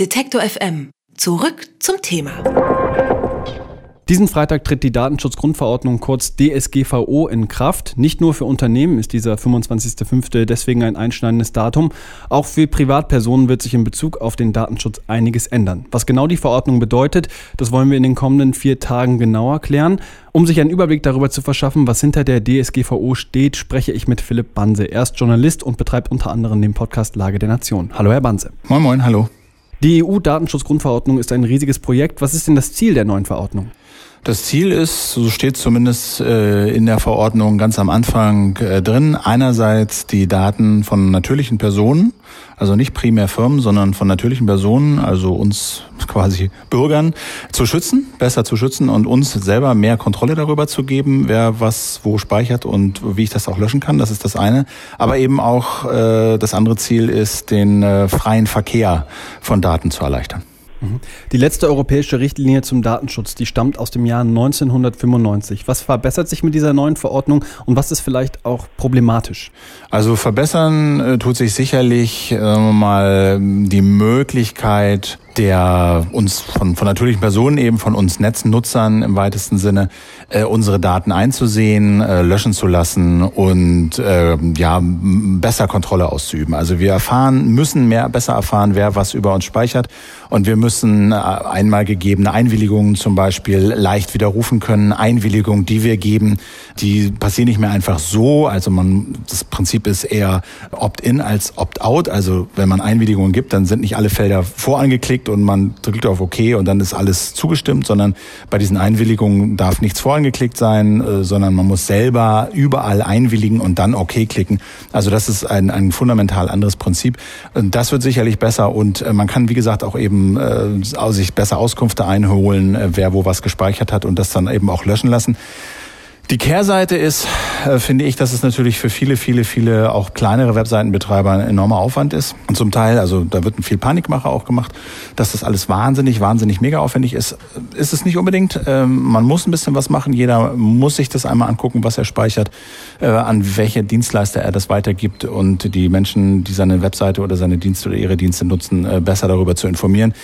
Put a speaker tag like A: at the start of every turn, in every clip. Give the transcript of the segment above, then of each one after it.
A: Detektor FM. Zurück zum Thema.
B: Diesen Freitag tritt die Datenschutzgrundverordnung kurz DSGVO in Kraft. Nicht nur für Unternehmen ist dieser 25.05. deswegen ein einschneidendes Datum. Auch für Privatpersonen wird sich in Bezug auf den Datenschutz einiges ändern. Was genau die Verordnung bedeutet, das wollen wir in den kommenden vier Tagen genauer klären. Um sich einen Überblick darüber zu verschaffen, was hinter der DSGVO steht, spreche ich mit Philipp Banse. Er ist Journalist und betreibt unter anderem den Podcast Lage der Nation. Hallo, Herr Banse.
C: Moin, moin, hallo.
B: Die EU-Datenschutzgrundverordnung ist ein riesiges Projekt. Was ist denn das Ziel der neuen Verordnung?
C: Das Ziel ist, so steht zumindest äh, in der Verordnung ganz am Anfang äh, drin, einerseits die Daten von natürlichen Personen, also nicht primär Firmen, sondern von natürlichen Personen, also uns quasi Bürgern, zu schützen, besser zu schützen und uns selber mehr Kontrolle darüber zu geben, wer was wo speichert und wie ich das auch löschen kann. Das ist das eine. Aber eben auch äh, das andere Ziel ist, den freien Verkehr von Daten zu erleichtern.
B: Mhm. Die letzte europäische Richtlinie zum Datenschutz, die stammt aus dem Jahr 1995. Was verbessert sich mit dieser neuen Verordnung und was ist vielleicht auch problematisch?
C: Also verbessern äh, tut sich sicherlich äh, mal die Möglichkeit, der uns von, von natürlichen Personen eben von uns Netznutzern im weitesten Sinne äh, unsere Daten einzusehen, äh, löschen zu lassen und äh, ja besser Kontrolle auszuüben. Also wir erfahren, müssen mehr besser erfahren, wer was über uns speichert und wir müssen äh, einmal gegebene Einwilligungen zum Beispiel leicht widerrufen können. Einwilligungen, die wir geben, die passieren nicht mehr einfach so. Also man das Prinzip ist eher Opt-in als Opt-out. Also wenn man Einwilligungen gibt, dann sind nicht alle Felder vorangeklickt geklickt und man drückt auf OK und dann ist alles zugestimmt, sondern bei diesen Einwilligungen darf nichts vorangeklickt sein, äh, sondern man muss selber überall einwilligen und dann OK klicken. Also das ist ein, ein fundamental anderes Prinzip. Das wird sicherlich besser und äh, man kann, wie gesagt, auch eben äh, sich besser Auskünfte einholen, äh, wer wo was gespeichert hat und das dann eben auch löschen lassen. Die Kehrseite ist, äh, finde ich, dass es natürlich für viele, viele, viele auch kleinere Webseitenbetreiber ein enormer Aufwand ist. Und zum Teil, also da wird viel Panikmacher auch gemacht, dass das alles wahnsinnig, wahnsinnig mega aufwendig ist. Ist es nicht unbedingt. Ähm, man muss ein bisschen was machen. Jeder muss sich das einmal angucken, was er speichert, äh, an welche Dienstleister er das weitergibt und die Menschen, die seine Webseite oder seine Dienste oder ihre Dienste nutzen, äh, besser darüber zu informieren.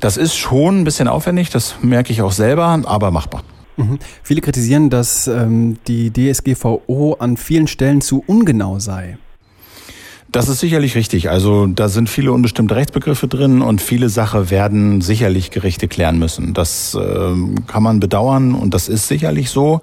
C: Das ist schon ein bisschen aufwendig, das merke ich auch selber, aber machbar.
B: Mhm. Viele kritisieren, dass ähm, die DSGVO an vielen Stellen zu ungenau sei.
C: Das ist sicherlich richtig. Also da sind viele unbestimmte Rechtsbegriffe drin und viele Sachen werden sicherlich Gerichte klären müssen. Das äh, kann man bedauern und das ist sicherlich so.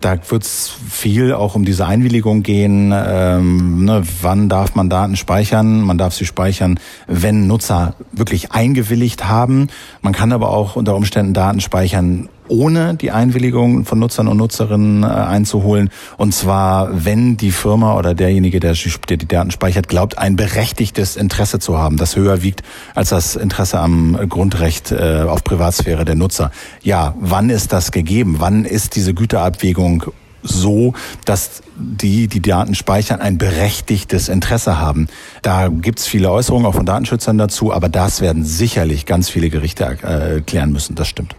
C: Da wird es viel auch um diese Einwilligung gehen. Ähm, ne, wann darf man Daten speichern? Man darf sie speichern, wenn Nutzer wirklich eingewilligt haben. Man kann aber auch unter Umständen Daten speichern, ohne die Einwilligung von Nutzern und Nutzerinnen äh, einzuholen. Und zwar, wenn die Firma oder derjenige, der, die Daten speichert, glaubt, ein berechtigtes Interesse zu haben, das höher wiegt als das Interesse am Grundrecht äh, auf Privatsphäre der Nutzer. Ja, wann ist das gegeben? Wann ist diese Güterabwägung so, dass die, die Daten speichern, ein berechtigtes Interesse haben. Da gibt's viele Äußerungen auch von Datenschützern dazu, aber das werden sicherlich ganz viele Gerichte äh, klären müssen. Das stimmt.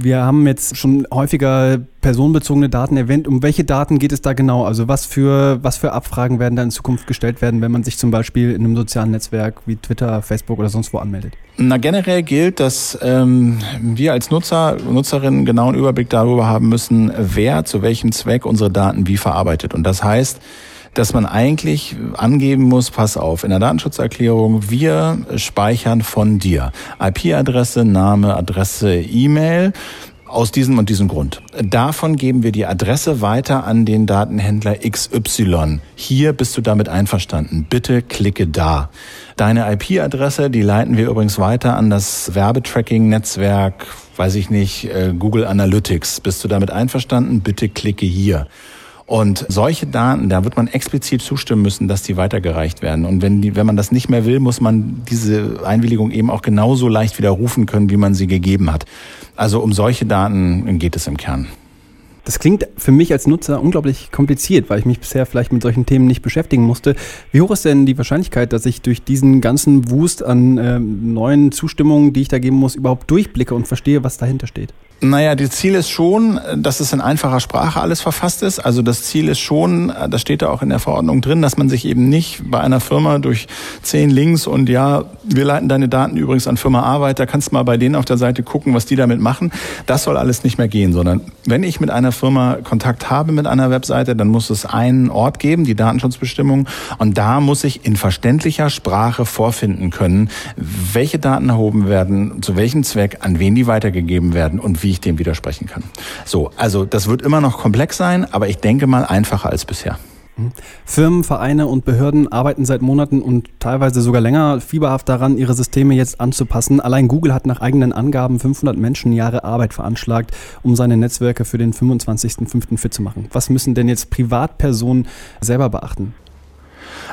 B: Wir haben jetzt schon häufiger personenbezogene Daten erwähnt. Um welche Daten geht es da genau? Also was für, was für Abfragen werden da in Zukunft gestellt werden, wenn man sich zum Beispiel in einem sozialen Netzwerk wie Twitter, Facebook oder sonst wo anmeldet?
C: Na, generell gilt, dass ähm, wir als Nutzer, Nutzerinnen genau einen Überblick darüber haben müssen, wer zu welchem Zweck unsere Daten wie verarbeitet. Und das heißt, dass man eigentlich angeben muss, pass auf, in der Datenschutzerklärung, wir speichern von dir IP-Adresse, Name, Adresse, E-Mail aus diesem und diesem Grund. Davon geben wir die Adresse weiter an den Datenhändler XY. Hier bist du damit einverstanden. Bitte klicke da. Deine IP-Adresse, die leiten wir übrigens weiter an das Werbetracking-Netzwerk, weiß ich nicht, äh, Google Analytics. Bist du damit einverstanden? Bitte klicke hier. Und solche Daten, da wird man explizit zustimmen müssen, dass die weitergereicht werden. Und wenn, die, wenn man das nicht mehr will, muss man diese Einwilligung eben auch genauso leicht widerrufen können, wie man sie gegeben hat. Also um solche Daten geht es im Kern.
B: Das klingt für mich als Nutzer unglaublich kompliziert, weil ich mich bisher vielleicht mit solchen Themen nicht beschäftigen musste. Wie hoch ist denn die Wahrscheinlichkeit, dass ich durch diesen ganzen Wust an äh, neuen Zustimmungen, die ich da geben muss, überhaupt durchblicke und verstehe, was dahinter steht?
C: Naja, das Ziel ist schon, dass es in einfacher Sprache alles verfasst ist. Also das Ziel ist schon, das steht da auch in der Verordnung drin, dass man sich eben nicht bei einer Firma durch zehn Links und ja, wir leiten deine Daten übrigens an Firma A weiter, kannst mal bei denen auf der Seite gucken, was die damit machen. Das soll alles nicht mehr gehen, sondern wenn ich mit einer Firma Kontakt habe mit einer Webseite, dann muss es einen Ort geben, die Datenschutzbestimmung, und da muss ich in verständlicher Sprache vorfinden können, welche Daten erhoben werden, zu welchem Zweck, an wen die weitergegeben werden und wie wie ich dem widersprechen kann. So, also das wird immer noch komplex sein, aber ich denke mal einfacher als bisher.
B: Mhm. Firmen, Vereine und Behörden arbeiten seit Monaten und teilweise sogar länger fieberhaft daran, ihre Systeme jetzt anzupassen. Allein Google hat nach eigenen Angaben 500 Menschenjahre Arbeit veranschlagt, um seine Netzwerke für den 25.05. fit zu machen. Was müssen denn jetzt Privatpersonen selber beachten?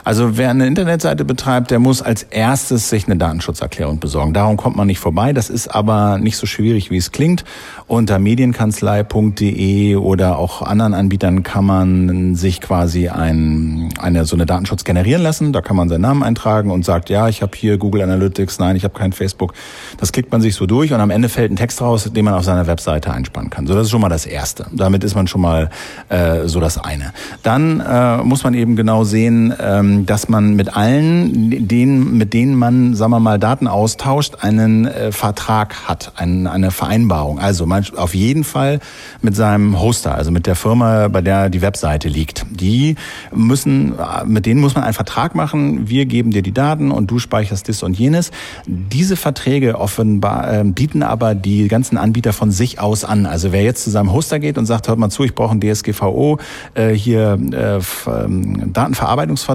C: Also wer eine Internetseite betreibt, der muss als erstes sich eine Datenschutzerklärung besorgen. Darum kommt man nicht vorbei. Das ist aber nicht so schwierig, wie es klingt. Unter medienkanzlei.de oder auch anderen Anbietern kann man sich quasi ein, eine so eine Datenschutz generieren lassen. Da kann man seinen Namen eintragen und sagt, ja, ich habe hier Google Analytics, nein, ich habe kein Facebook. Das klickt man sich so durch und am Ende fällt ein Text raus, den man auf seiner Webseite einspannen kann. So, das ist schon mal das Erste. Damit ist man schon mal äh, so das eine. Dann äh, muss man eben genau sehen, ähm, dass man mit allen, denen, mit denen man, sagen wir mal, Daten austauscht, einen äh, Vertrag hat, ein, eine Vereinbarung. Also man auf jeden Fall mit seinem Hoster, also mit der Firma, bei der die Webseite liegt. Die müssen, mit denen muss man einen Vertrag machen. Wir geben dir die Daten und du speicherst das und jenes. Diese Verträge offenbar äh, bieten aber die ganzen Anbieter von sich aus an. Also wer jetzt zu seinem Hoster geht und sagt, hört mal zu, ich brauche einen DSGVO, äh, hier äh, ähm,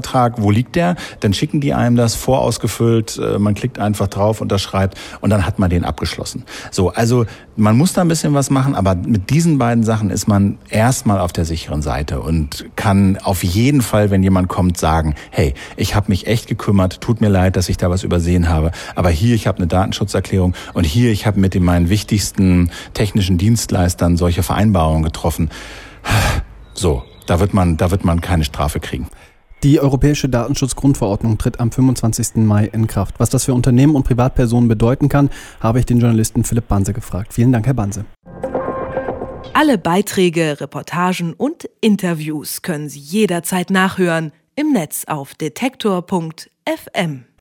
C: Datenverarbeitungsvertrag, wo liegt der? Dann schicken die einem das vorausgefüllt, äh, man klickt einfach drauf, unterschreibt und dann hat man den abgeschlossen. So, also man muss da ein bisschen was machen, aber mit diesen beiden Sachen ist man erstmal auf der sicheren Seite und kann auf jeden Fall, wenn jemand kommt, sagen, hey, ich habe mich echt gekümmert, tut mir leid, dass ich da was übersehen habe, aber hier, ich habe eine Datenschutzerklärung und hier, ich habe mit den meinen wichtigsten technischen Dienstleistern solche Vereinbarungen getroffen. So, da wird man, da wird man keine Strafe kriegen.
B: Die Europäische Datenschutzgrundverordnung tritt am 25. Mai in Kraft. Was das für Unternehmen und Privatpersonen bedeuten kann, habe ich den Journalisten Philipp Banse gefragt. Vielen Dank, Herr Banse.
A: Alle Beiträge, Reportagen und Interviews können Sie jederzeit nachhören im Netz auf detektor.fm.